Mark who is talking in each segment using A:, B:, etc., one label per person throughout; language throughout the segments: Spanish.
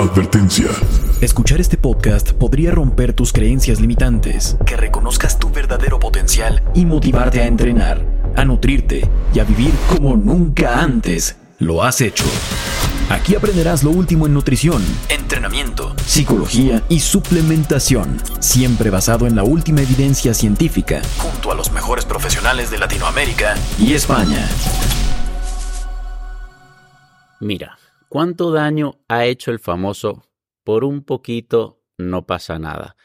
A: Advertencia.
B: Escuchar este podcast podría romper tus creencias limitantes, que reconozcas tu verdadero potencial y motivarte a entrenar, a nutrirte y a vivir como nunca antes lo has hecho. Aquí aprenderás lo último en nutrición, entrenamiento, psicología y suplementación, siempre basado en la última evidencia científica, junto a los mejores profesionales de Latinoamérica y España.
C: Mira, ¿cuánto daño ha hecho el famoso por un poquito no pasa nada?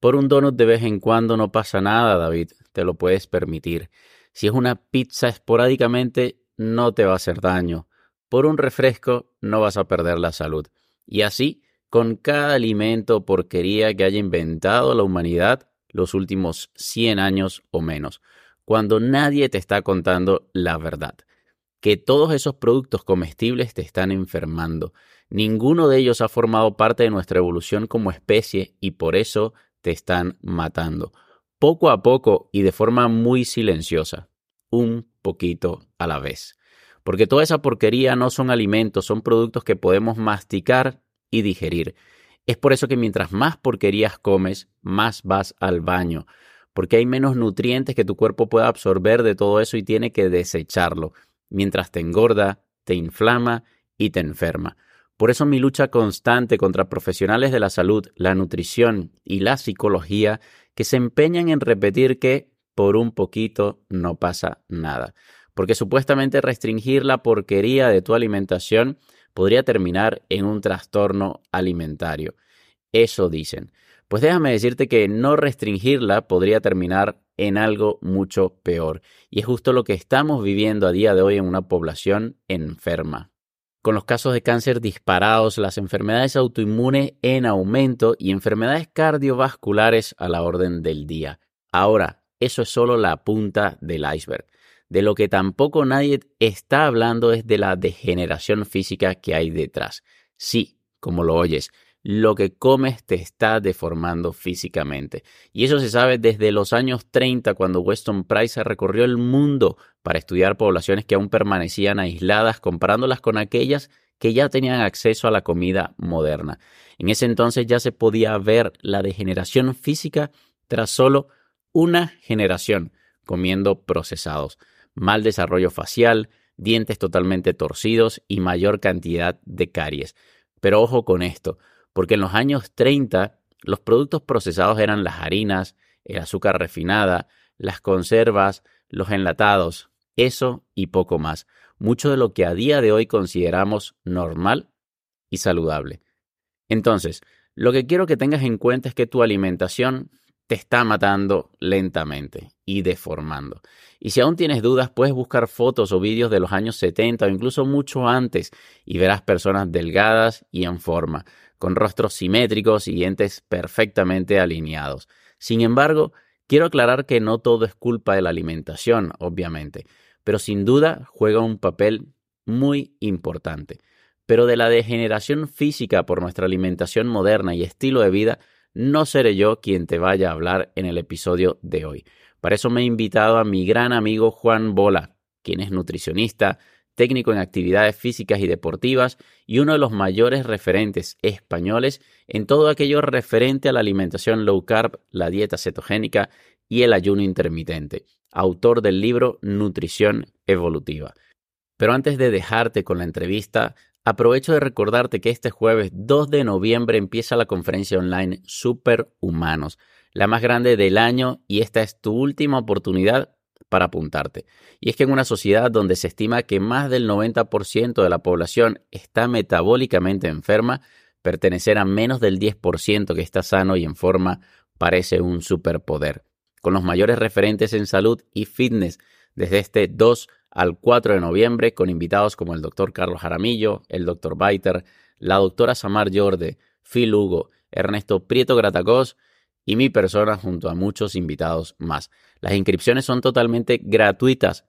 C: Por un donut de vez en cuando no pasa nada, David, te lo puedes permitir. Si es una pizza esporádicamente, no te va a hacer daño. Por un refresco, no vas a perder la salud. Y así, con cada alimento porquería que haya inventado la humanidad los últimos 100 años o menos, cuando nadie te está contando la verdad que todos esos productos comestibles te están enfermando. Ninguno de ellos ha formado parte de nuestra evolución como especie y por eso te están matando. Poco a poco y de forma muy silenciosa. Un poquito a la vez. Porque toda esa porquería no son alimentos, son productos que podemos masticar y digerir. Es por eso que mientras más porquerías comes, más vas al baño. Porque hay menos nutrientes que tu cuerpo pueda absorber de todo eso y tiene que desecharlo mientras te engorda, te inflama y te enferma. Por eso mi lucha constante contra profesionales de la salud, la nutrición y la psicología que se empeñan en repetir que por un poquito no pasa nada. Porque supuestamente restringir la porquería de tu alimentación podría terminar en un trastorno alimentario. Eso dicen. Pues déjame decirte que no restringirla podría terminar en algo mucho peor. Y es justo lo que estamos viviendo a día de hoy en una población enferma. Con los casos de cáncer disparados, las enfermedades autoinmunes en aumento y enfermedades cardiovasculares a la orden del día. Ahora, eso es solo la punta del iceberg. De lo que tampoco nadie está hablando es de la degeneración física que hay detrás. Sí, como lo oyes, lo que comes te está deformando físicamente. Y eso se sabe desde los años 30, cuando Weston Price recorrió el mundo para estudiar poblaciones que aún permanecían aisladas, comparándolas con aquellas que ya tenían acceso a la comida moderna. En ese entonces ya se podía ver la degeneración física tras solo una generación comiendo procesados, mal desarrollo facial, dientes totalmente torcidos y mayor cantidad de caries. Pero ojo con esto, porque en los años 30 los productos procesados eran las harinas, el azúcar refinada, las conservas, los enlatados, eso y poco más, mucho de lo que a día de hoy consideramos normal y saludable. Entonces, lo que quiero que tengas en cuenta es que tu alimentación te está matando lentamente y deformando. Y si aún tienes dudas, puedes buscar fotos o vídeos de los años 70 o incluso mucho antes y verás personas delgadas y en forma, con rostros simétricos y dientes perfectamente alineados. Sin embargo, quiero aclarar que no todo es culpa de la alimentación, obviamente, pero sin duda juega un papel muy importante. Pero de la degeneración física por nuestra alimentación moderna y estilo de vida, no seré yo quien te vaya a hablar en el episodio de hoy. Para eso me he invitado a mi gran amigo Juan Bola, quien es nutricionista, técnico en actividades físicas y deportivas y uno de los mayores referentes españoles en todo aquello referente a la alimentación low carb, la dieta cetogénica y el ayuno intermitente, autor del libro Nutrición Evolutiva. Pero antes de dejarte con la entrevista, aprovecho de recordarte que este jueves 2 de noviembre empieza la conferencia online Superhumanos, la más grande del año y esta es tu última oportunidad para apuntarte. Y es que en una sociedad donde se estima que más del 90% de la población está metabólicamente enferma, pertenecer a menos del 10% que está sano y en forma parece un superpoder. Con los mayores referentes en salud y fitness desde este 2 al 4 de noviembre con invitados como el doctor Carlos Jaramillo, el doctor Baiter, la doctora Samar Yorde, Phil Hugo, Ernesto Prieto Gratacós y mi persona junto a muchos invitados más. Las inscripciones son totalmente gratuitas,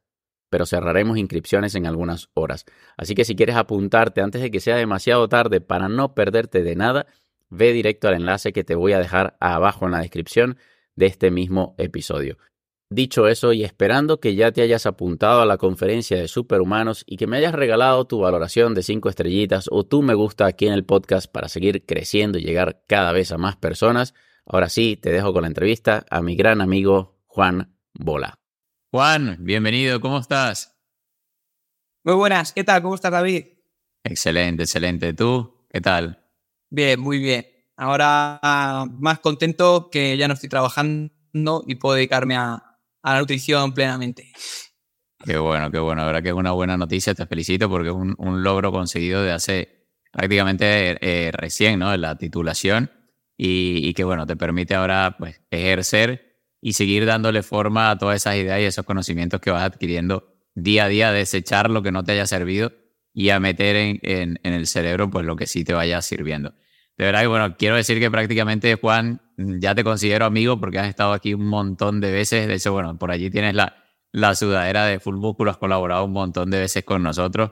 C: pero cerraremos inscripciones en algunas horas. Así que si quieres apuntarte antes de que sea demasiado tarde para no perderte de nada, ve directo al enlace que te voy a dejar abajo en la descripción de este mismo episodio. Dicho eso y esperando que ya te hayas apuntado a la conferencia de superhumanos y que me hayas regalado tu valoración de 5 estrellitas o tu me gusta aquí en el podcast para seguir creciendo y llegar cada vez a más personas, ahora sí te dejo con la entrevista a mi gran amigo Juan Bola.
A: Juan, bienvenido, ¿cómo estás?
D: Muy buenas, ¿qué tal? ¿Cómo estás David?
A: Excelente, excelente. ¿Tú? ¿Qué tal?
D: Bien, muy bien. Ahora más contento que ya no estoy trabajando y puedo dedicarme a, a la nutrición plenamente.
A: Qué bueno, qué bueno. La verdad que es una buena noticia, te felicito porque es un, logro conseguido de hace prácticamente eh, recién, ¿no? La titulación y, que, bueno, te permite ahora pues ejercer y seguir dándole forma a todas esas ideas y esos conocimientos que vas adquiriendo día a día, desechar lo que no te haya servido y a meter en, en, el cerebro pues lo que sí te vaya sirviendo. De verdad que, bueno, quiero decir que prácticamente, Juan, ya te considero amigo porque has estado aquí un montón de veces. De hecho, bueno, por allí tienes la, la sudadera de Full Músculo, has colaborado un montón de veces con nosotros.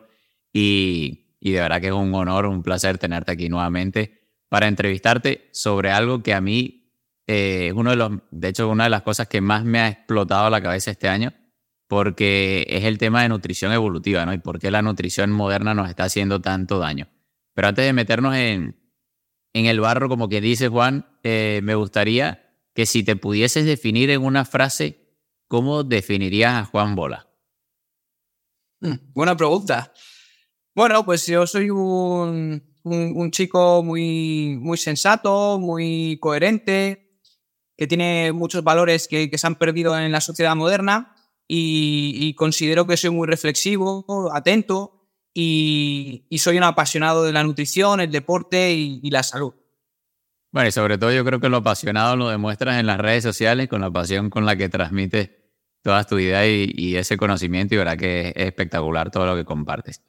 A: Y, y de verdad que es un honor, un placer tenerte aquí nuevamente para entrevistarte sobre algo que a mí eh, es uno de los, de hecho, una de las cosas que más me ha explotado la cabeza este año, porque es el tema de nutrición evolutiva, ¿no? Y por qué la nutrición moderna nos está haciendo tanto daño. Pero antes de meternos en, en el barro, como que dice Juan, eh, me gustaría que si te pudieses definir en una frase, ¿cómo definirías a Juan Bola?
D: Hmm, buena pregunta. Bueno, pues yo soy un, un, chico muy, muy sensato, muy coherente, que tiene muchos valores que, que se han perdido en la sociedad moderna y, considero que soy muy reflexivo, atento y, soy un apasionado de la nutrición, el deporte y, la salud.
A: Bueno, y sobre todo yo creo que lo apasionado lo demuestras en las redes sociales con la pasión con la que transmites toda tu idea y, ese conocimiento y verdad que es espectacular todo lo que compartes.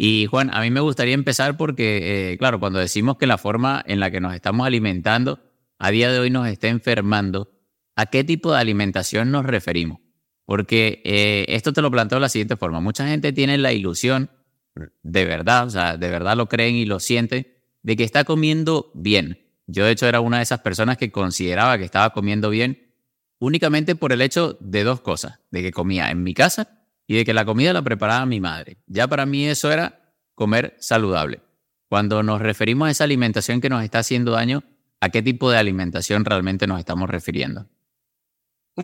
A: Y Juan, a mí me gustaría empezar porque, eh, claro, cuando decimos que la forma en la que nos estamos alimentando a día de hoy nos está enfermando, ¿a qué tipo de alimentación nos referimos? Porque eh, esto te lo planteo de la siguiente forma. Mucha gente tiene la ilusión de verdad, o sea, de verdad lo creen y lo sienten, de que está comiendo bien. Yo de hecho era una de esas personas que consideraba que estaba comiendo bien únicamente por el hecho de dos cosas, de que comía en mi casa y de que la comida la preparaba mi madre. Ya para mí eso era comer saludable. Cuando nos referimos a esa alimentación que nos está haciendo daño, ¿a qué tipo de alimentación realmente nos estamos refiriendo?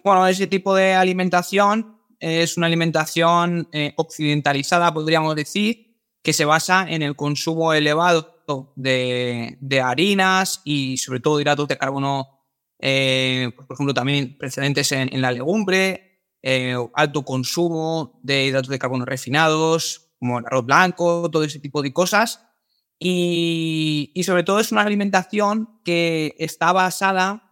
D: Bueno, ese tipo de alimentación es una alimentación eh, occidentalizada, podríamos decir, que se basa en el consumo elevado de, harinas y sobre todo hidratos de carbono, eh, por ejemplo, también precedentes en, la legumbre, eh, alto consumo de hidratos de carbono refinados, como el arroz blanco, todo ese tipo de cosas. y sobre todo es una alimentación que está basada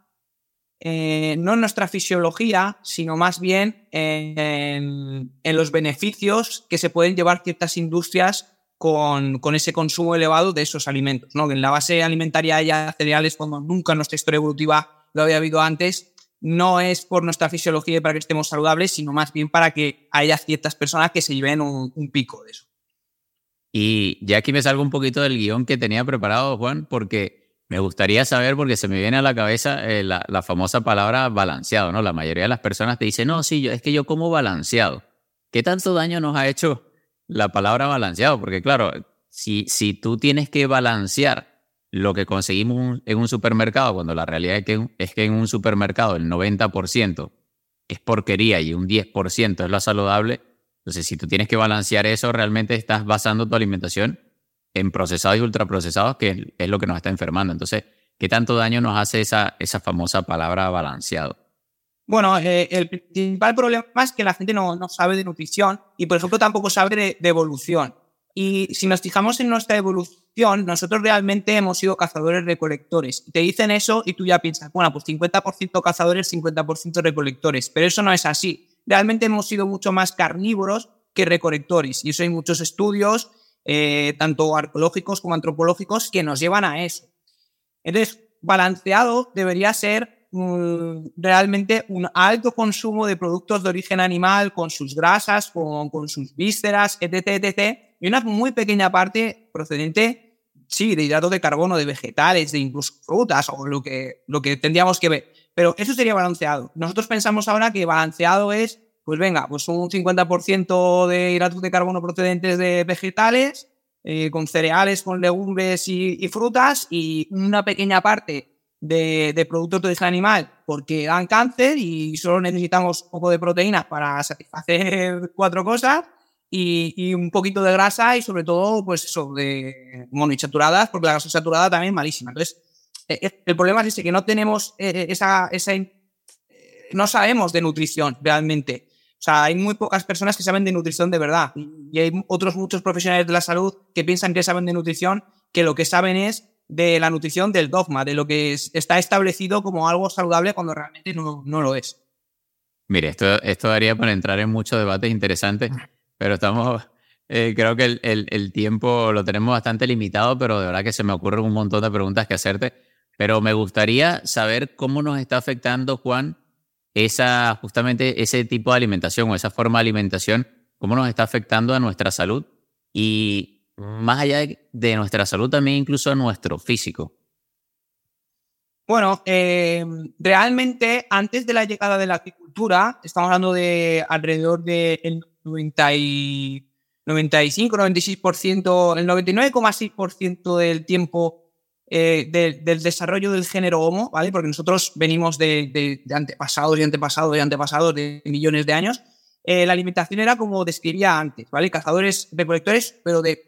D: eh, no en nuestra fisiología, sino más bien en, los beneficios que se pueden llevar ciertas industrias con, ese consumo elevado de esos alimentos. ¿no? En la base alimentaria haya cereales como nunca en nuestra historia evolutiva lo había habido antes, no es por nuestra fisiología y para que estemos saludables, sino más bien para que haya ciertas personas que se lleven un, pico de eso.
A: Y ya aquí me salgo un poquito del guion que tenía preparado, Juan, porque me gustaría saber, porque se me viene a la cabeza eh, la, famosa palabra balanceado, ¿no? La mayoría de las personas te dicen, no, sí, yo, es que yo como balanceado. ¿Qué tanto daño nos ha hecho la palabra balanceado? Porque claro, si, si tú tienes que balancear lo que conseguimos en un supermercado, cuando la realidad es que, es que en un supermercado el 90% es porquería y un 10% es lo saludable, entonces si tú tienes que balancear eso, realmente estás basando tu alimentación en procesados y ultraprocesados, que es lo que nos está enfermando. Entonces, ¿qué tanto daño nos hace esa, esa famosa palabra balanceado?
D: Bueno, eh, el principal problema es que la gente no, no, sabe de nutrición y, por ejemplo, tampoco sabe de, evolución. Y si nos fijamos en nuestra evolución, nosotros realmente hemos sido cazadores-recolectores. Te dicen eso y tú ya piensas, bueno, pues 50% cazadores, 50% recolectores. Pero eso no es así. Realmente hemos sido mucho más carnívoros que recolectores. Y eso hay muchos estudios, eh, tanto arqueológicos como antropológicos, que nos llevan a eso. Entonces, balanceado debería ser mm, realmente un alto consumo de productos de origen animal con sus grasas, con, con sus vísceras, etc, etc. Y una muy pequeña parte procedente, sí, de hidratos de carbono, de vegetales, de incluso frutas o lo que, lo que tendríamos que ver. Pero eso sería balanceado. Nosotros pensamos ahora que balanceado es, pues venga, pues un 50% de hidratos de carbono procedentes de vegetales, eh, con cereales, con legumbres y, frutas, y una pequeña parte de, productos de origen animal porque dan cáncer y solo necesitamos un poco de proteína para satisfacer cuatro cosas. Y, un poquito de grasa y sobre todo, pues eso, de monoinsaturadas, porque la grasa saturada también es malísima. Entonces, eh, el problema es ese, que no tenemos eh, esa, esa, no sabemos de nutrición realmente. O sea, hay muy pocas personas que saben de nutrición de verdad. Y hay otros muchos profesionales de la salud que piensan que saben de nutrición, que lo que saben es de la nutrición del dogma, de lo que está establecido como algo saludable cuando realmente no, no lo es.
A: Mire, esto, esto daría para entrar en muchos debates interesantes, pero estamos, eh, creo que el, el, tiempo lo tenemos bastante limitado, pero de verdad que se me ocurren un montón de preguntas que hacerte. Pero me gustaría saber cómo nos está afectando, Juan, esa, justamente ese tipo de alimentación o esa forma de alimentación, cómo nos está afectando a nuestra salud y más allá de nuestra salud, también incluso a nuestro físico.
D: Bueno, eh, realmente antes de la llegada de la agricultura, estamos hablando de alrededor del 95, 96%, el 99,6% del tiempo eh, del desarrollo del género Homo, ¿vale? Porque nosotros venimos de, antepasados y antepasados y antepasados de millones de años. Eh, la alimentación era como describía antes, ¿vale? Cazadores, recolectores, pero de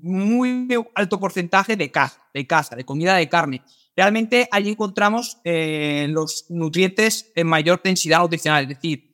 D: muy alto porcentaje de caza, de caza, de comida de carne. Realmente allí encontramos eh, los nutrientes en mayor densidad nutricional, es decir,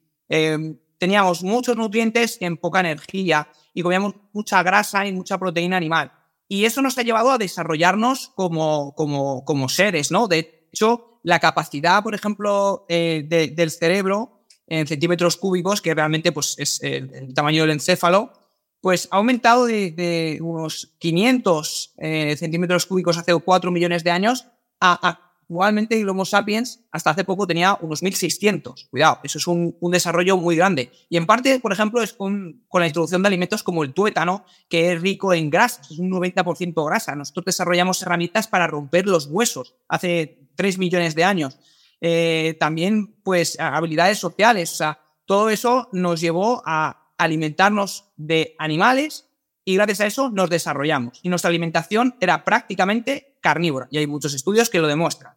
D: teníamos muchos nutrientes en poca energía y comíamos mucha grasa y mucha proteína animal. Y eso nos ha llevado a desarrollarnos como, como, como seres, ¿no? De hecho, la capacidad, por ejemplo, eh, del cerebro en centímetros cúbicos, que realmente pues, es el, tamaño del encéfalo, pues ha aumentado de, unos 500 eh, centímetros cúbicos hace 4 millones de años a Igualmente, el Homo sapiens hasta hace poco tenía unos 1600. Cuidado, eso es un, desarrollo muy grande. Y en parte, por ejemplo, es con, la introducción de alimentos como el tuétano, que es rico en grasa, es un 90% grasa. Nosotros desarrollamos herramientas para romper los huesos hace 3 millones de años. Eh, también, pues, habilidades sociales. Todo eso nos llevó a alimentarnos de animales y gracias a eso nos desarrollamos. Y nuestra alimentación era prácticamente carnívora, y hay muchos estudios que lo demuestran.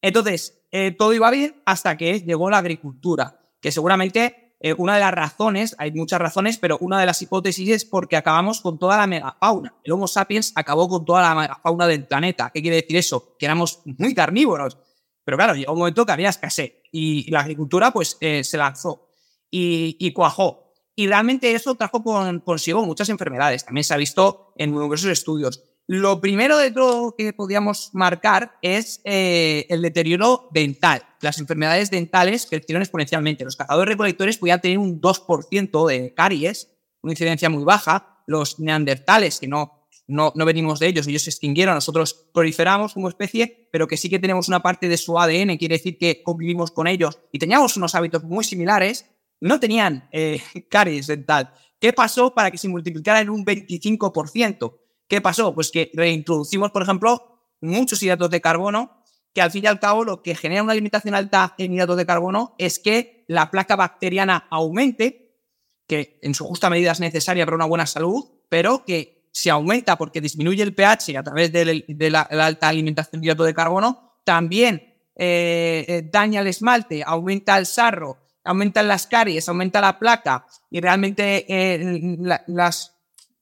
D: Entonces, eh, todo iba bien hasta que llegó la agricultura, que seguramente eh, una de las razones, hay muchas razones, pero una de las hipótesis es porque acabamos con toda la megafauna. El Homo sapiens acabó con toda la megafauna del planeta. ¿Qué quiere decir eso? Que éramos muy carnívoros. Pero claro, llegó un momento que había escasez y la agricultura pues eh, se lanzó y, y cuajó. Y realmente eso trajo consigo muchas enfermedades. También se ha visto en numerosos estudios. Lo primero de todo que podíamos marcar es eh, el deterioro dental. Las enfermedades dentales crecieron exponencialmente. Los cazadores recolectores podían tener un 2% de caries, una incidencia muy baja. Los neandertales, que no, no, no venimos de ellos, ellos se extinguieron, nosotros proliferamos como especie, pero que sí que tenemos una parte de su ADN, quiere decir que convivimos con ellos y teníamos unos hábitos muy similares, no tenían eh, caries dental. ¿Qué pasó para que se multiplicara en un 25%? ¿Qué pasó? Pues que reintroducimos, por ejemplo, muchos hidratos de carbono, que al fin y al cabo lo que genera una alimentación alta en hidratos de carbono es que la placa bacteriana aumente, que en su justa medida es necesaria para una buena salud, pero que se aumenta porque disminuye el pH a través de, la, alta alimentación de hidratos de carbono, también eh, eh, daña el esmalte, aumenta el sarro, aumentan las caries, aumenta la placa y realmente eh, las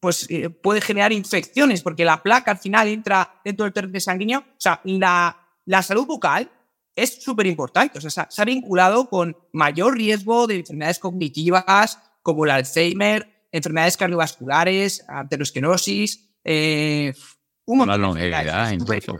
D: pues eh, puede generar infecciones porque la placa al final entra dentro del torrente sanguíneo. O sea, la, la salud bucal es súper importante. O sea, se ha vinculado con mayor riesgo de enfermedades cognitivas como el Alzheimer, enfermedades cardiovasculares, aterosclerosis, eh,
A: un la longevidad incluso.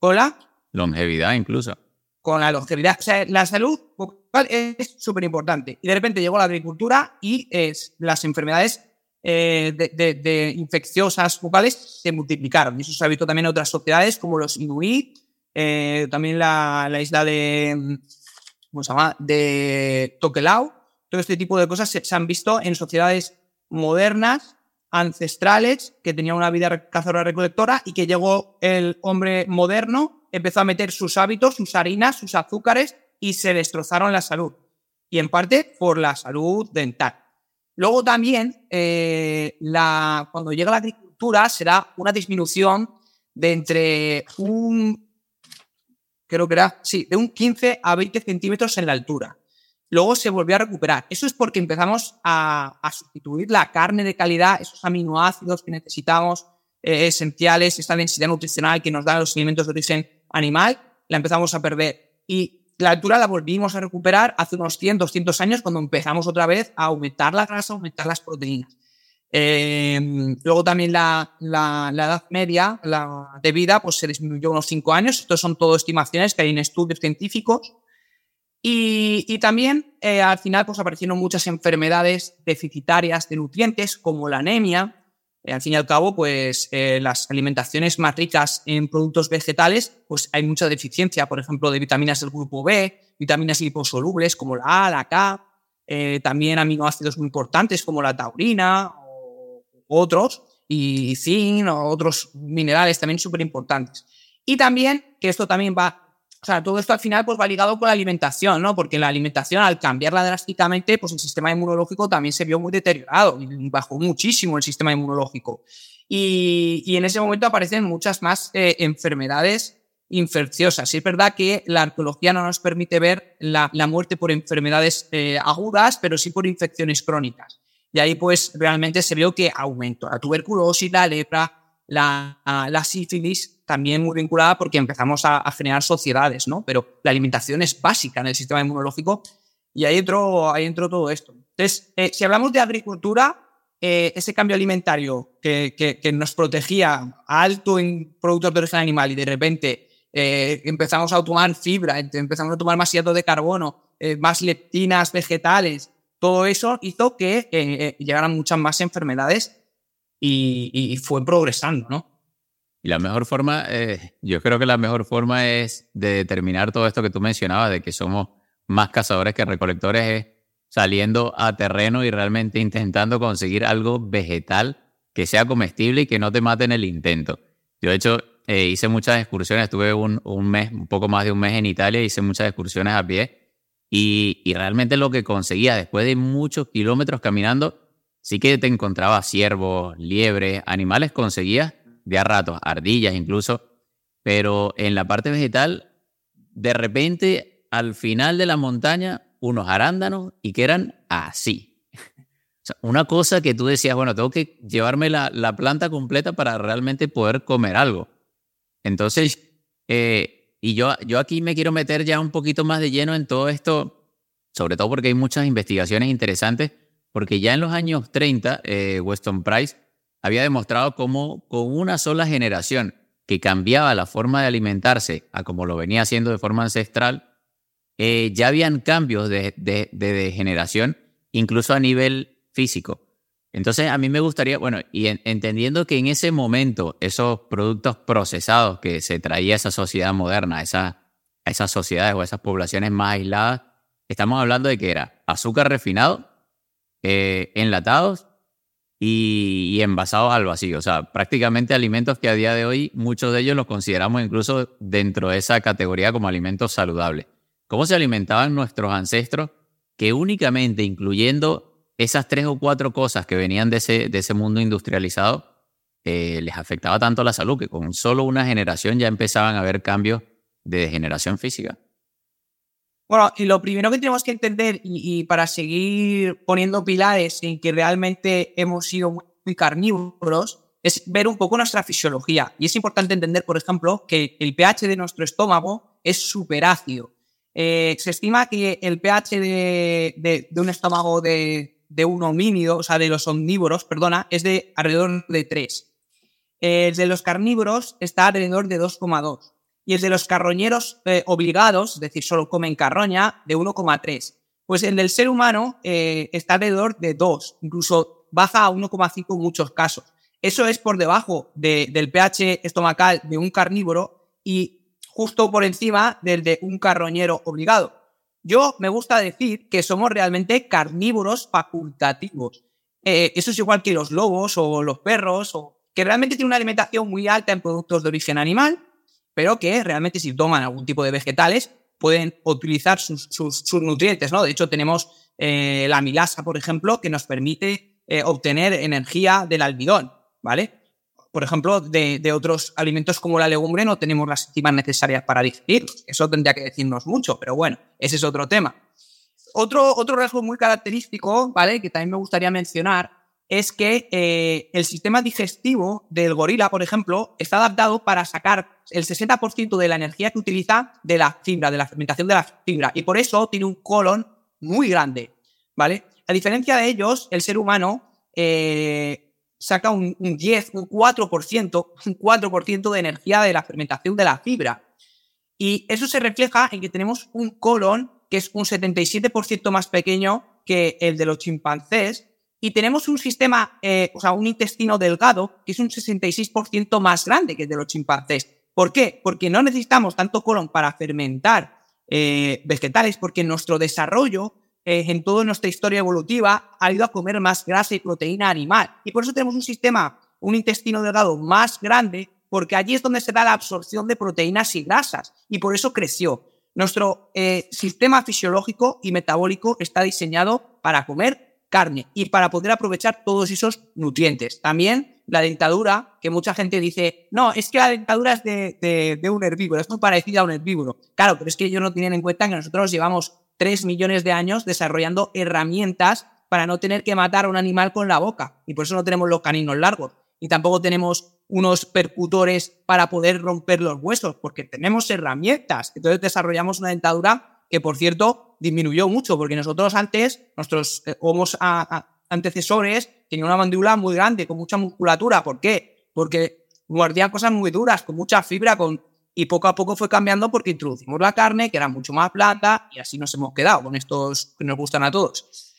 D: ¿Hola?
A: Longevidad incluso.
D: con la longevidad. O sea, la salud bucal es súper importante. Y de repente llegó la agricultura y es, las enfermedades eh, de, infecciosas bucales se multiplicaron. Y eso se ha visto también en otras sociedades como los Inuit, eh, también la, la, isla de, ¿cómo se llama? De Tokelau. Todo este tipo de cosas se, han visto en sociedades modernas, ancestrales, que tenían una vida cazadora-recolectora y que llegó el hombre moderno, empezó a meter sus hábitos, sus harinas, sus azúcares y se destrozaron la salud. Y en parte por la salud dental. Luego también, eh, la, cuando llega la agricultura, será una disminución de entre un, creo que era, sí, de un 15 a 20 centímetros en la altura. Luego se volvió a recuperar. Eso es porque empezamos a, sustituir la carne de calidad, esos aminoácidos que necesitamos, eh, esenciales, esta densidad nutricional que nos dan los alimentos de origen animal, la empezamos a perder. Y la altura la volvimos a recuperar hace unos 100, 200 años cuando empezamos otra vez a aumentar la grasa, aumentar las proteínas. Em, luego también la, la, edad media la de vida pues se disminuyó unos 5 años. Estos son todo estimaciones que hay en estudios científicos. Y, y también eh, al final pues aparecieron muchas enfermedades deficitarias de nutrientes como la anemia, al fin y al cabo, pues eh, las alimentaciones más ricas en productos vegetales, pues hay mucha deficiencia, por ejemplo, de vitaminas del grupo B, vitaminas liposolubles como la A, la K, eh, también aminoácidos muy importantes como la taurina o otros, y zinc otros minerales también súper importantes. Y también, que esto también va o sea, todo esto al final pues va ligado con la alimentación, ¿no? Porque la alimentación, al cambiarla drásticamente, pues el sistema inmunológico también se vio muy deteriorado bajó muchísimo el sistema inmunológico. Y, y en ese momento aparecen muchas más eh, enfermedades infecciosas. Y es verdad que la arqueología no nos permite ver la, la muerte por enfermedades eh, agudas, pero sí por infecciones crónicas. Y ahí pues realmente se vio que aumentó la tuberculosis, la lepra, la, sífilis también muy vinculada porque empezamos a, generar sociedades, ¿no? Pero la alimentación es básica en el sistema inmunológico y ahí entró, ahí entró todo esto. Entonces, eh, si hablamos de agricultura, eh, ese cambio alimentario que, nos protegía alto en productos de origen animal y de repente eh, empezamos a tomar fibra, empezamos a tomar más hidrato de carbono, más leptinas vegetales, todo eso hizo que llegaran muchas más enfermedades y, y fue progresando, ¿no?
A: Y la mejor forma, eh, yo creo que la mejor forma es de determinar todo esto que tú mencionabas, de que somos más cazadores que recolectores, es saliendo a terreno y realmente intentando conseguir algo vegetal que sea comestible y que no te mate en el intento. Yo, de hecho, eh, hice muchas excursiones, estuve un, un, mes, un poco más de un mes en Italia, hice muchas excursiones a pie y, y realmente lo que conseguía después de muchos kilómetros caminando, sí que te encontraba ciervos, liebres, animales, conseguías de a ratos, ardillas incluso, pero en la parte vegetal, de repente, al final de la montaña, unos arándanos y que eran así. O sea, una cosa que tú decías, bueno, tengo que llevarme la, la planta completa para realmente poder comer algo. Entonces, eh, y yo, yo aquí me quiero meter ya un poquito más de lleno en todo esto, sobre todo porque hay muchas investigaciones interesantes, porque ya en los años 30, eh, Weston Price había demostrado cómo con una sola generación que cambiaba la forma de alimentarse a como lo venía haciendo de forma ancestral, eh, ya habían cambios de, de, degeneración, incluso a nivel físico. Entonces, a mí me gustaría, bueno, y entendiendo que en ese momento esos productos procesados que se traía a esa sociedad moderna, esa, a esas sociedades o esas poblaciones más aisladas, estamos hablando de que era azúcar refinado, eh, enlatados y, envasados al vacío. O sea, prácticamente alimentos que a día de hoy muchos de ellos los consideramos incluso dentro de esa categoría como alimentos saludables. ¿Cómo se alimentaban nuestros ancestros que únicamente incluyendo esas tres o cuatro cosas que venían de ese, de ese mundo industrializado, eh, les afectaba tanto la salud que con solo una generación ya empezaban a haber cambios de degeneración física?
D: Bueno, y lo primero que tenemos que entender, y, para seguir poniendo pilares en que realmente hemos sido muy carnívoros, es ver un poco nuestra fisiología. Y es importante entender, por ejemplo, que el pH de nuestro estómago es súper ácido. Eh, se estima que el pH de, un estómago de, un homínido, o sea, de los omnívoros, perdona, es de alrededor de 3. El de los carnívoros está alrededor de 2,2. Y el de los carroñeros eh, obligados, es decir, solo comen carroña, de 1,3. Pues el del ser humano eh, está alrededor de 2, incluso baja a 1,5 en muchos casos. Eso es por debajo del pH estomacal de un carnívoro y justo por encima del de un carroñero obligado. Yo me gusta decir que somos realmente carnívoros facultativos. Eh, eso es igual que los lobos o los perros, o, que realmente tienen una alimentación muy alta en productos de origen animal, pero que realmente si toman algún tipo de vegetales pueden utilizar sus, nutrientes, ¿no? De hecho, tenemos eh, la milasa, por ejemplo, que nos permite eh, obtener energía del almidón, ¿vale? Por ejemplo, de, otros alimentos como la legumbre no tenemos las enzimas necesarias para digerirlos. Eso tendría que decirnos mucho, pero bueno, ese es otro tema. Otro, otro rasgo muy característico, ¿vale? Que también me gustaría mencionar es que eh, el sistema digestivo del gorila, por ejemplo, está adaptado para sacar el 60% de la energía que utiliza de la fibra, de la fermentación de la fibra, y por eso tiene un colon muy grande, ¿vale? A diferencia de ellos, el ser humano eh, saca un, 10, un 4%, un 4% de energía de la fermentación de la fibra. Y eso se refleja en que tenemos un colon que es un 77% más pequeño que el de los chimpancés y tenemos un sistema, eh, o sea, un intestino delgado que es un 66% más grande que el de los chimpancés. ¿Por qué? Porque no necesitamos tanto colon para fermentar eh, vegetales, porque nuestro desarrollo eh, en toda nuestra historia evolutiva ha ido a comer más grasa y proteína animal. Y por eso tenemos un sistema, un intestino delgado más grande, porque allí es donde se da la absorción de proteínas y grasas. Y por eso creció. Nuestro sistema fisiológico y metabólico está diseñado para comer carne y para poder aprovechar todos esos nutrientes. También la dentadura, que mucha gente dice, no, es que la dentadura es de, un herbívoro, es muy parecida a un herbívoro. Claro, pero es que ellos no tienen en cuenta que nosotros llevamos 3 millones de años desarrollando herramientas para no tener que matar a un animal con la boca. Y por eso no tenemos los caninos largos. Y tampoco tenemos unos percutores para poder romper los huesos, porque tenemos herramientas. Entonces desarrollamos una dentadura que, por cierto, disminuyó mucho, porque nosotros antes, nuestros eh, homos antecesores, tenían una mandíbula muy grande, con mucha musculatura. ¿Por qué? Porque guardían cosas muy duras, con mucha fibra, con... y poco a poco fue cambiando porque introducimos la carne, que era mucho más plata, y así nos hemos quedado con estos que nos gustan a todos.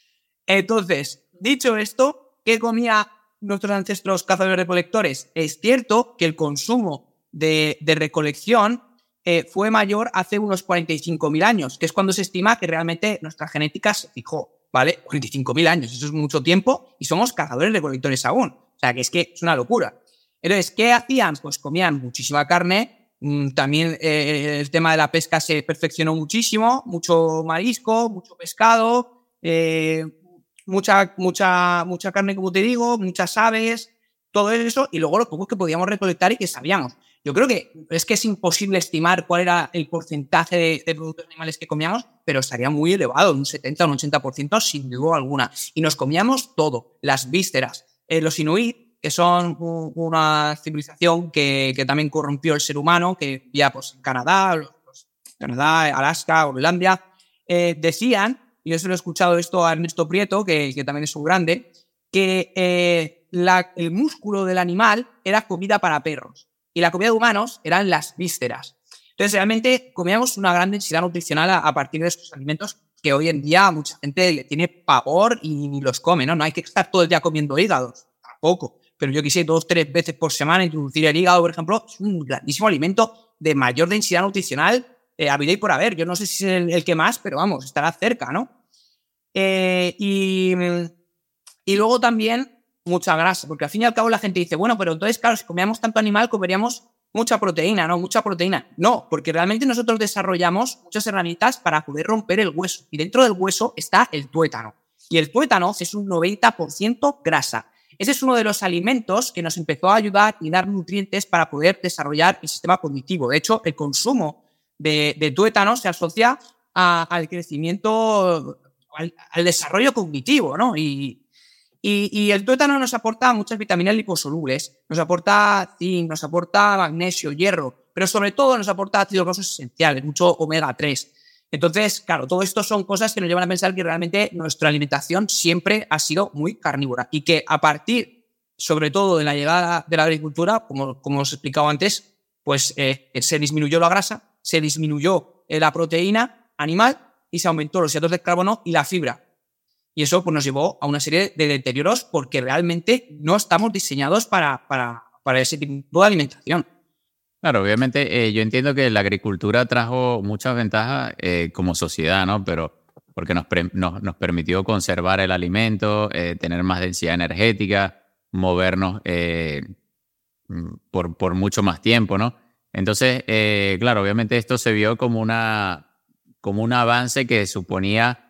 D: Entonces, dicho esto, ¿qué comía nuestros ancestros cazadores recolectores? Es cierto que el consumo de recolección eh, fue mayor hace unos 45.000 años, que es cuando se estima que realmente nuestra genética se fijó, ¿vale? 45.000 años, eso es mucho tiempo y somos cazadores recolectores aún. O sea, que es que es una locura. Entonces, ¿qué hacían? Pues comían muchísima carne, mm, también eh, el tema de la pesca se perfeccionó muchísimo, mucho marisco, mucho pescado, eh, mucha, mucha, mucha carne, como te digo, muchas aves, todo eso, y luego los pocos que podíamos recolectar y que sabíamos. Yo creo que es que es imposible estimar cuál era el porcentaje de, productos animales que comíamos, pero estaría muy elevado, un 70 o un 80% sin duda alguna. Y nos comíamos todo, las vísceras. Eh, los inuit, que son una civilización que, también corrompió el ser humano, que vivía pues, en Canadá, Canadá, Alaska, Groenlandia, eh, decían, y yo se lo he escuchado esto a Ernesto Prieto, que, también es un grande, que eh, el músculo del animal era comida para perros y la comida de humanos eran las vísceras. Entonces, realmente comíamos una gran densidad nutricional a, partir de estos alimentos que hoy en día mucha gente le tiene pavor y ni los come, ¿no? No hay que estar todo el día comiendo hígados, tampoco. Pero yo quise dos, tres veces por semana introducir el hígado, por ejemplo, es un grandísimo alimento de mayor densidad nutricional eh, por haber. Yo no sé si es el, que más, pero vamos, estará cerca, ¿no? Eh, y, y luego también mucha grasa, porque al fin y al cabo la gente dice, bueno, pero entonces, claro, si comíamos tanto animal, comeríamos mucha proteína, ¿no? Mucha proteína. No, porque realmente nosotros desarrollamos muchas herramientas para poder romper el hueso. Y dentro del hueso está el tuétano. Y el tuétano es un 90% grasa. Ese es uno de los alimentos que nos empezó a ayudar y dar nutrientes para poder desarrollar el sistema cognitivo. De hecho, el consumo de, tuétano se asocia al crecimiento, al, al, desarrollo cognitivo, ¿no? Y, y, el tuétano nos aporta muchas vitaminas liposolubles, nos aporta zinc, nos aporta magnesio, hierro, pero sobre todo nos aporta ácidos grasos esenciales, mucho omega 3. Entonces, claro, todo esto son cosas que nos llevan a pensar que realmente nuestra alimentación siempre ha sido muy carnívora y que a partir, sobre todo, de la llegada de la agricultura, como, como os he antes, pues eh, se disminuyó la grasa, se disminuyó la proteína animal y se aumentó los hidratos de carbono y la fibra. Y eso pues, nos llevó a una serie de deterioros porque realmente no estamos diseñados para, para, para ese tipo de alimentación.
A: Claro, obviamente eh, yo entiendo que la agricultura trajo muchas ventajas eh, como sociedad, ¿no? Pero porque nos, nos, permitió conservar el alimento, eh, tener más densidad energética, movernos mm, por, por mucho más tiempo, ¿no? Entonces, claro, obviamente esto se vio como, una, como un avance que suponía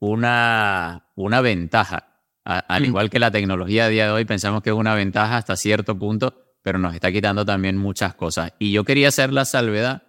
A: una, una ventaja. al mm. igual que la tecnología a día de hoy, pensamos que es una ventaja hasta cierto punto, pero nos está quitando también muchas cosas. Y yo quería hacer la salvedad,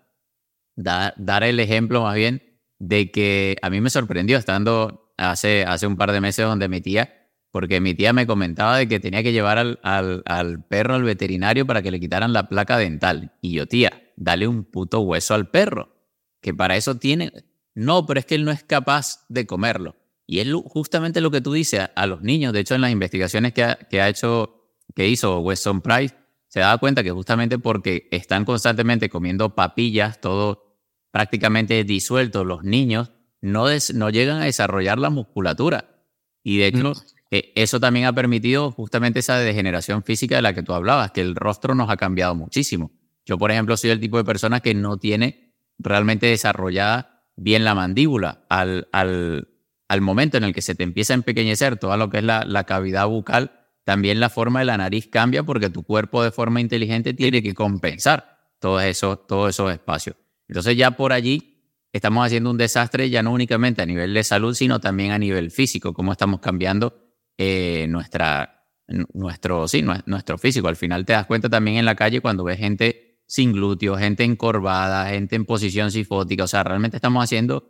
A: dar el ejemplo más bien de que a mí me sorprendió estando hace, hace un par de meses donde mi tía, porque mi tía me comentaba de que tenía que llevar al, al, al perro al veterinario para que le quitaran la placa dental. Y yo, tía, dale un puto hueso al perro, que para eso tiene... No, pero es que él no es capaz de comerlo. Y es justamente lo que tú dices a, los niños. De hecho, en las investigaciones que ha, que ha hecho, que hizo Weston Price, se daba cuenta que justamente porque están constantemente comiendo papillas, todo prácticamente disuelto, los niños no, no llegan a desarrollar la musculatura. Y de hecho, eh, eso también ha permitido justamente esa degeneración física de la que tú hablabas, que el rostro nos ha cambiado muchísimo. Yo, por ejemplo, soy el tipo de persona que no tiene realmente desarrollada bien la mandíbula. Al, al, al momento en el que se te empieza a empequeñecer toda lo que es la, la cavidad bucal, también la forma de la nariz cambia porque tu cuerpo de forma inteligente tiene que compensar todos esos, todos esos espacios. Entonces ya por allí estamos haciendo un desastre ya no únicamente a nivel de salud, sino también a nivel físico, cómo estamos cambiando eh, nuestra, nuestro, sí, nuestro físico. Al final te das cuenta también en la calle cuando ves gente sin glúteos, gente encorvada, gente en posición sifótica. O sea, realmente estamos haciendo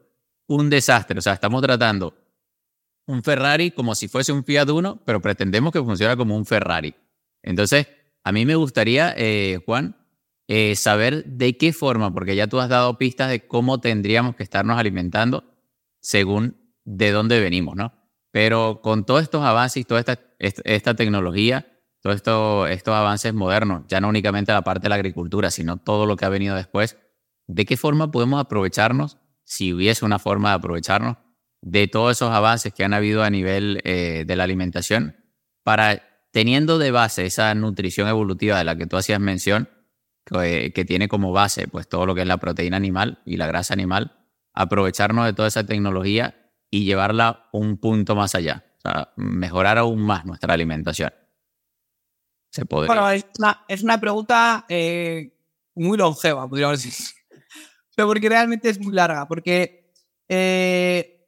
A: un desastre. O sea, estamos tratando un Ferrari como si fuese un Fiat Uno, pero pretendemos que funcione como un Ferrari. Entonces, a mí me gustaría, eh, Juan, eh, saber de qué forma, porque ya tú has dado pistas de cómo tendríamos que estarnos alimentando según de dónde venimos, ¿no? Pero con todos estos avances toda esta, esta tecnología, todos esto, estos avances modernos, ya no únicamente la parte de la agricultura, sino todo lo que ha venido después, ¿de qué forma podemos aprovecharnos, si hubiese una forma de aprovecharnos, de todos esos avances que han habido a nivel eh, de la alimentación para, teniendo de base esa nutrición evolutiva de la que tú hacías mención, que, tiene como base pues todo lo que es la proteína animal y la grasa animal, aprovecharnos de toda esa tecnología y llevarla un punto más allá, o sea, mejorar aún más nuestra alimentación.
D: Se puede. Bueno, es una, pregunta eh, muy longeva, podríamos decir. Pero porque realmente es muy larga, porque eh,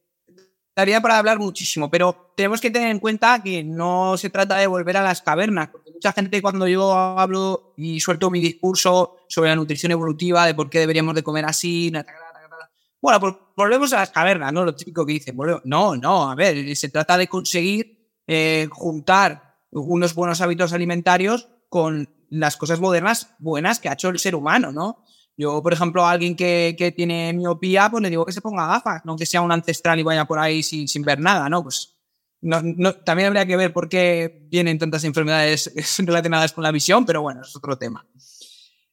D: daría para hablar muchísimo, pero tenemos que tener en cuenta que no se trata de volver a las cavernas, porque mucha gente cuando yo hablo y suelto mi discurso sobre la nutrición evolutiva, de por qué deberíamos de comer así, bueno, pues volvemos a las cavernas, ¿no? Lo típico que dicen, no, no, a ver, se trata de conseguir eh, juntar unos buenos hábitos alimentarios con las cosas modernas buenas que ha hecho el ser humano, ¿no? Yo, por ejemplo, a alguien que, que, tiene miopía, pues le digo que se ponga gafas, no que sea un ancestral y vaya por ahí sin, sin ver nada, ¿no? Pues no, no, también habría que ver por qué vienen tantas enfermedades relacionadas con la visión, pero bueno, es otro tema.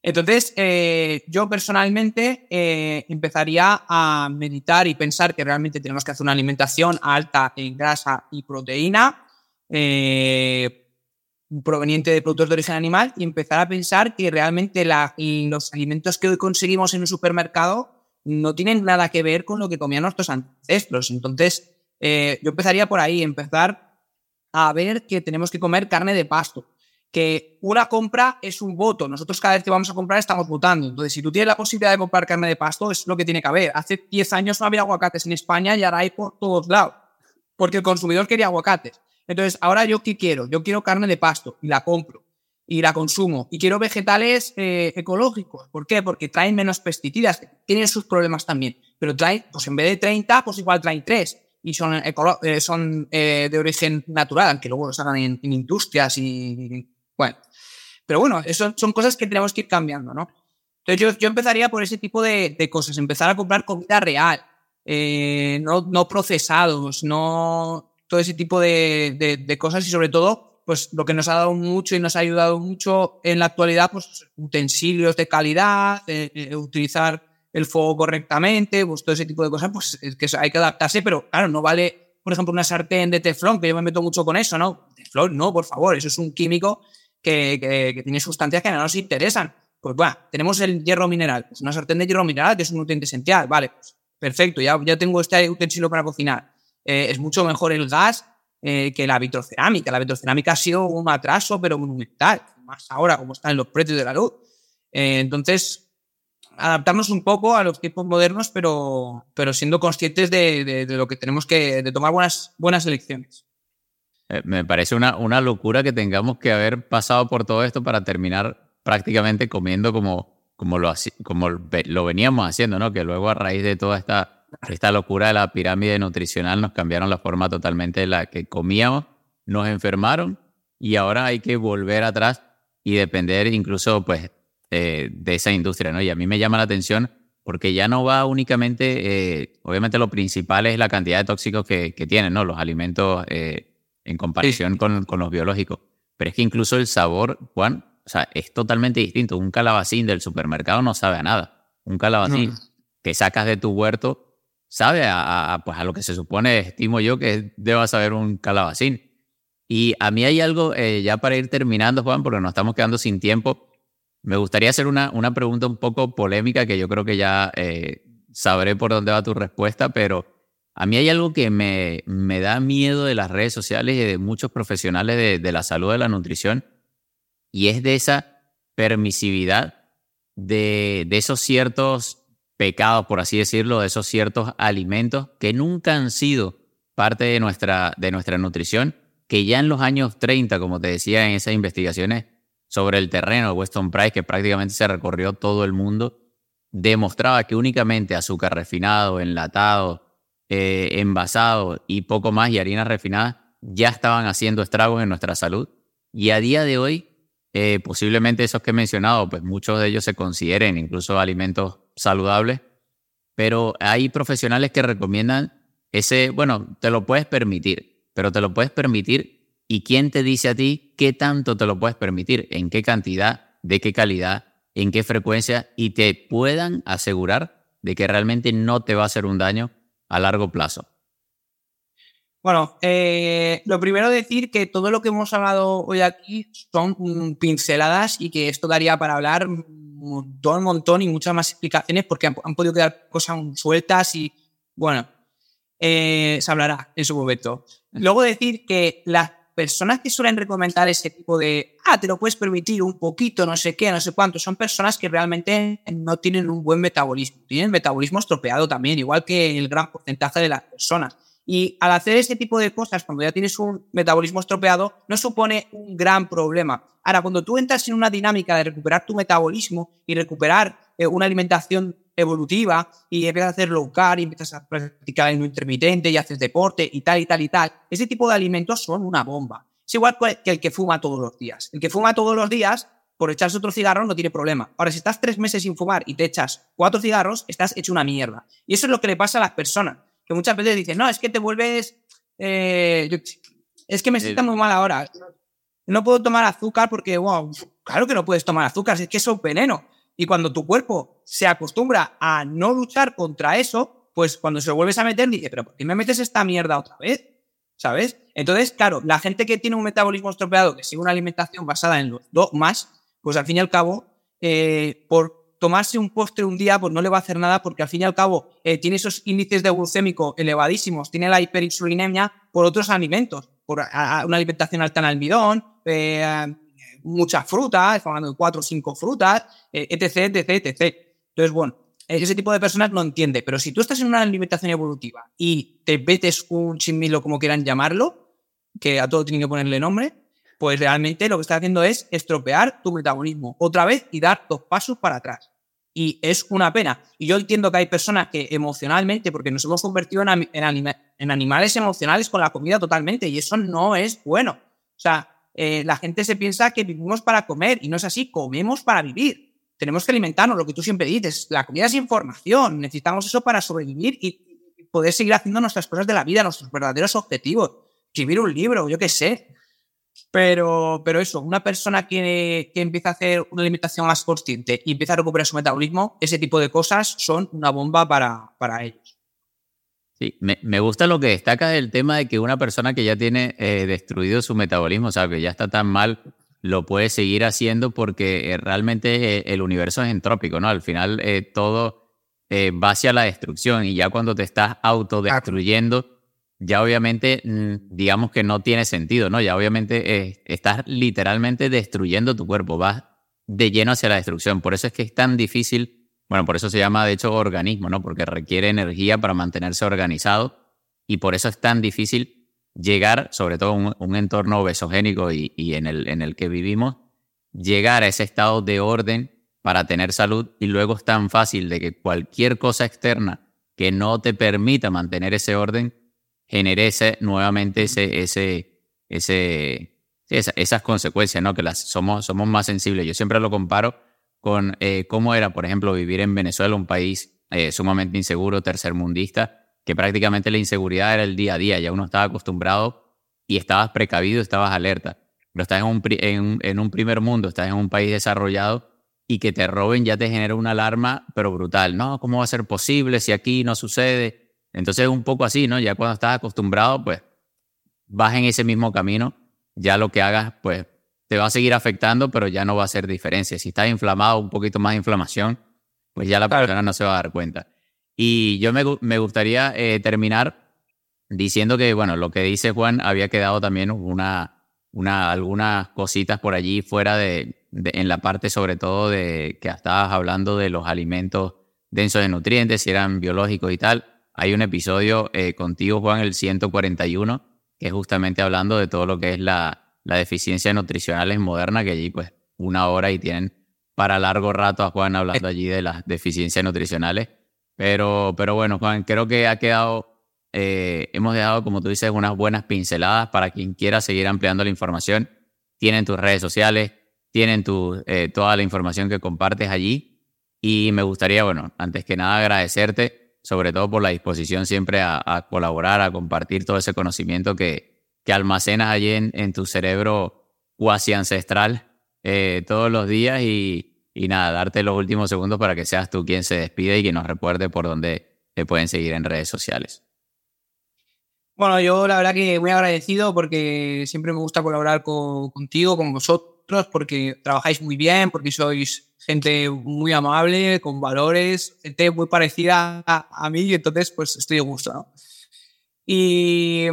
D: Entonces, eh, yo personalmente eh, empezaría a meditar y pensar que realmente tenemos que hacer una alimentación alta en grasa y proteína. Eh, proveniente de productos de origen animal y empezar a pensar que realmente los alimentos que hoy conseguimos en un supermercado no tienen nada que ver con lo que comían nuestros ancestros. Entonces, eh, yo empezaría por ahí, empezar a ver que tenemos que comer carne de pasto, que una compra es un voto. Nosotros cada vez que vamos a comprar estamos votando. Entonces, si tú tienes la posibilidad de comprar carne de pasto, es lo que tiene que haber. Hace 10 años no había aguacates en España y ahora hay por todos lados, porque el consumidor quería aguacates. Entonces, ahora yo qué quiero? Yo quiero carne de pasto y la compro y la consumo. Y quiero vegetales eh, ecológicos. ¿Por qué? Porque traen menos pesticidas, tienen sus problemas también. Pero traen, pues en vez de 30, pues igual traen 3. Y son, eh, son eh, de origen natural, aunque luego los hagan en, industrias y, Bueno. Pero bueno, eso son cosas que tenemos que ir cambiando, ¿no? Entonces yo, empezaría por ese tipo de, cosas. Empezar a comprar comida real. no, no procesados, no todo ese tipo de, cosas y sobre todo pues lo que nos ha dado mucho y nos ha ayudado mucho en la actualidad, pues utensilios de calidad, eh, eh, utilizar el fuego correctamente, pues todo ese tipo de cosas, pues es que hay que adaptarse, pero claro, no vale, por ejemplo, una sartén de teflón, que yo me meto mucho con eso, ¿no? Teflón, no, por favor, eso es un químico que, que, tiene sustancias que no nos interesan. Pues bueno, tenemos el hierro mineral, pues una sartén de hierro mineral que es un nutriente esencial, vale, pues perfecto, ya, ya tengo este utensilio para cocinar. Eh, es mucho mejor el gas eh, que la vitrocerámica. La vitrocerámica ha sido un atraso, pero monumental, más ahora como están los precios de la luz. Eh, entonces, adaptarnos un poco a los tiempos modernos, pero, pero siendo conscientes de, lo que tenemos que, de tomar buenas, buenas elecciones.
A: Me parece una, una locura que tengamos que haber pasado por todo esto para terminar prácticamente comiendo como, como, lo, como lo veníamos haciendo, ¿no? Que luego a raíz de toda esta esta locura de la pirámide nutricional nos cambiaron la forma totalmente de la que comíamos, nos enfermaron y ahora hay que volver atrás y depender incluso pues eh, de esa industria, ¿no? Y a mí me llama la atención porque ya no va únicamente, eh, obviamente lo principal es la cantidad de tóxicos que, tienen, ¿no? Los alimentos eh, en comparación con, con, los biológicos. Pero es que incluso el sabor, Juan, o sea, es totalmente distinto. Un calabacín del supermercado no sabe a nada. Un calabacín que sacas de tu huerto sabe a, pues a lo que se supone, estimo yo, que deba saber un calabacín. Y a mí hay algo, eh, ya para ir terminando, Juan, porque nos estamos quedando sin tiempo, me gustaría hacer una, una pregunta un poco polémica que yo creo que ya eh, sabré por dónde va tu respuesta, pero a mí hay algo que me, me da miedo de las redes sociales y de muchos profesionales de, de la salud de la nutrición, y es de esa permisividad de, de esos ciertos pecados, por así decirlo, de esos ciertos alimentos que nunca han sido parte de nuestra, de nuestra nutrición, que ya en los años 30, como te decía en esas investigaciones sobre el terreno, Weston Price, que prácticamente se recorrió todo el mundo, demostraba que únicamente azúcar refinado, enlatado, eh, envasado y poco más y harinas refinadas ya estaban haciendo estragos en nuestra salud. Y a día de hoy, eh, posiblemente esos que he mencionado, pues muchos de ellos se consideren incluso alimentos saludable, pero hay profesionales que recomiendan ese, bueno, te lo puedes permitir, pero te lo puedes permitir y quién te dice a ti qué tanto te lo puedes permitir, en qué cantidad, de qué calidad, en qué frecuencia y te puedan asegurar de que realmente no te va a hacer un daño a largo plazo.
D: Bueno, eh, lo primero decir que todo lo que hemos hablado hoy aquí son pinceladas y que esto daría para hablar montón, un montón y muchas más explicaciones porque han, podido quedar cosas sueltas y bueno, eh, se hablará en su momento. Luego decir que las personas que suelen recomendar ese tipo de, ah, te lo puedes permitir un poquito, no sé qué, no sé cuánto, son personas que realmente no tienen un buen metabolismo, tienen metabolismo estropeado también, igual que el gran porcentaje de las personas. Y al hacer ese tipo de cosas, cuando ya tienes un metabolismo estropeado, no supone un gran problema. Ahora, cuando tú entras en una dinámica de recuperar tu metabolismo y recuperar eh, una alimentación evolutiva y empiezas a hacer low carb y empiezas a practicar el intermitente y haces deporte y tal y tal y tal, ese tipo de alimentos son una bomba. Es igual que el que fuma todos los días. El que fuma todos los días, por echarse otro cigarro no tiene problema. Ahora, si estás tres meses sin fumar y te echas cuatro cigarros, estás hecho una mierda. Y eso es lo que le pasa a las personas que muchas veces dicen, no, es que te vuelves, eh, es que me sienta muy mal ahora. No puedo tomar azúcar porque, wow, claro que no puedes tomar azúcar, es que eso es veneno. Y cuando tu cuerpo se acostumbra a no luchar contra eso, pues cuando se lo vuelves a meter, dice, pero ¿por qué me metes esta mierda otra vez? ¿Sabes? Entonces, claro, la gente que tiene un metabolismo estropeado, que sigue una alimentación basada en los dogmas, pues al fin y al cabo, eh, por tomarse un postre un día pues no le va a hacer nada porque al fin y al cabo eh, tiene esos índices de glucémico elevadísimos, tiene la hiperinsulinemia por otros alimentos, por una alimentación alta en almidón, eh, muchas frutas, estamos hablando de cuatro o cinco frutas, eh, etc, etc, etc. Entonces, bueno, ese tipo de personas no entiende, pero si tú estás en una alimentación evolutiva y te metes un chimilo, como quieran llamarlo, que a todo tienen que ponerle nombre, pues realmente lo que estás haciendo es estropear tu metabolismo otra vez y dar dos pasos para atrás. Y es una pena. Y yo entiendo que hay personas que emocionalmente, porque nos hemos convertido en, en, animales emocionales con la comida totalmente, y eso no es bueno. O sea, eh, la gente se piensa que vivimos para comer, y no es así, comemos para vivir. Tenemos que alimentarnos, lo que tú siempre dices, la comida es información, necesitamos eso para sobrevivir y poder seguir haciendo nuestras cosas de la vida, nuestros verdaderos objetivos. Escribir un libro, yo qué sé. Pero, pero eso, una persona que, que, empieza a hacer una alimentación más consciente y empieza a recuperar su metabolismo, ese tipo de cosas son una bomba para, para ellos.
A: Sí, me, me, gusta lo que destaca el tema de que una persona que ya tiene eh, destruido su metabolismo, o sea, que ya está tan mal, lo puede seguir haciendo porque eh, realmente eh, el universo es entrópico, ¿no? Al final todo va hacia la destrucción y ya cuando te estás autodestruyendo ya obviamente, mm, digamos que no tiene sentido, ¿no? Ya obviamente eh, estás literalmente destruyendo tu cuerpo, vas de lleno hacia la destrucción. Por eso es que es tan difícil, bueno, por eso se llama de hecho organismo, ¿no? Porque requiere energía para mantenerse organizado y por eso es tan difícil llegar, sobre todo en un, entorno obesogénico y, y en, el, en el que vivimos, llegar a ese estado de orden para tener salud y luego es tan fácil de que cualquier cosa externa que no te permita mantener ese orden genere nuevamente ese, ese, ese, esas consecuencias, ¿no? Que las, somos, somos más sensibles. Yo siempre lo comparo con eh, cómo era, por ejemplo, vivir en Venezuela, un país eh, sumamente inseguro, tercermundista, que prácticamente la inseguridad era el día a día, ya uno estaba acostumbrado y estabas precavido, estabas alerta. Pero estás en un, en, en un primer mundo, estás en un país desarrollado y que te roben ya te genera una alarma, pero brutal. No, ¿cómo va a ser posible si aquí no sucede? Entonces es un poco así, ¿no? Ya cuando estás acostumbrado, pues vas en ese mismo camino, ya lo que hagas, pues te va a seguir afectando, pero ya no va a hacer diferencia. Si estás inflamado, un poquito más de inflamación, pues ya la persona no se va a dar cuenta. Y yo me, me gustaría eh, terminar diciendo que, bueno, lo que dice Juan, había quedado también una, una, algunas cositas por allí fuera de, de, en la parte sobre todo de que estabas hablando de los alimentos densos de nutrientes, si eran biológicos y tal. Hay un episodio eh, contigo, Juan, el 141, que es justamente hablando de todo lo que es la, la deficiencia nutricional en moderna, que allí pues una hora y tienen para largo rato a Juan hablando allí de las deficiencias nutricionales. Pero, pero bueno, Juan, creo que ha quedado, eh, hemos dejado, como tú dices, unas buenas pinceladas para quien quiera seguir ampliando la información. Tienen tus redes sociales, tienen tu, eh, toda la información que compartes allí. Y me gustaría, bueno, antes que nada agradecerte sobre todo por la disposición siempre a, colaborar, a compartir todo ese conocimiento que, que almacenas allí en, tu cerebro cuasi ancestral eh, todos los días y, y, nada, darte los últimos segundos para que seas tú quien se despide y que nos recuerde por dónde te pueden seguir en redes sociales.
D: Bueno, yo la verdad que muy agradecido porque siempre me gusta colaborar contigo, con vosotros, porque trabajáis muy bien, porque sois gente muy amable, con valores, gente muy parecida a, mí y entonces pues estoy de gusto, ¿no? Y,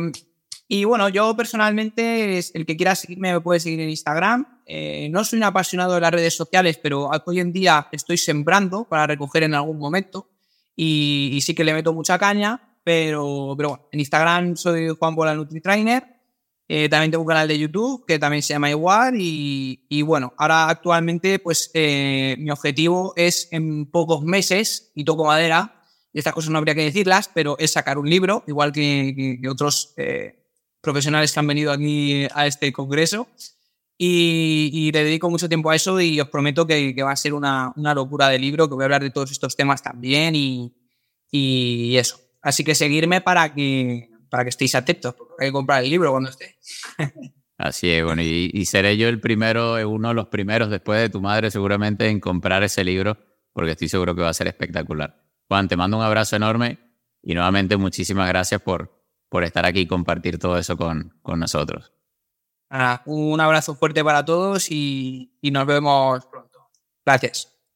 D: y, bueno, yo personalmente, el que quiera seguirme me puede seguir en Instagram. Eh, no soy un apasionado de las redes sociales, pero hoy en día estoy sembrando para recoger en algún momento y, y sí que le meto mucha caña, pero, pero bueno, en Instagram soy Juan Bola NutriTrainer eh, también tengo un canal de YouTube que también se llama igual y, y bueno, ahora actualmente pues eh, mi objetivo es en pocos meses, y toco madera, y estas cosas no habría que decirlas, pero es sacar un libro, igual que, otros eh, profesionales que han venido aquí a este congreso. Y, y, le dedico mucho tiempo a eso y os prometo que, que va a ser una, una, locura de libro, que voy a hablar de todos estos temas también y, y eso. Así que seguirme para que, para que estéis atentos, porque hay que comprar el libro cuando esté.
A: Así es, bueno, y, seré yo el primero, uno de los primeros después de tu madre seguramente en comprar ese libro, porque estoy seguro que va a ser espectacular. Juan, te mando un abrazo enorme y nuevamente muchísimas gracias por, por estar aquí y compartir todo eso con, con nosotros.
D: un abrazo fuerte para todos y, y nos vemos pronto. Gracias.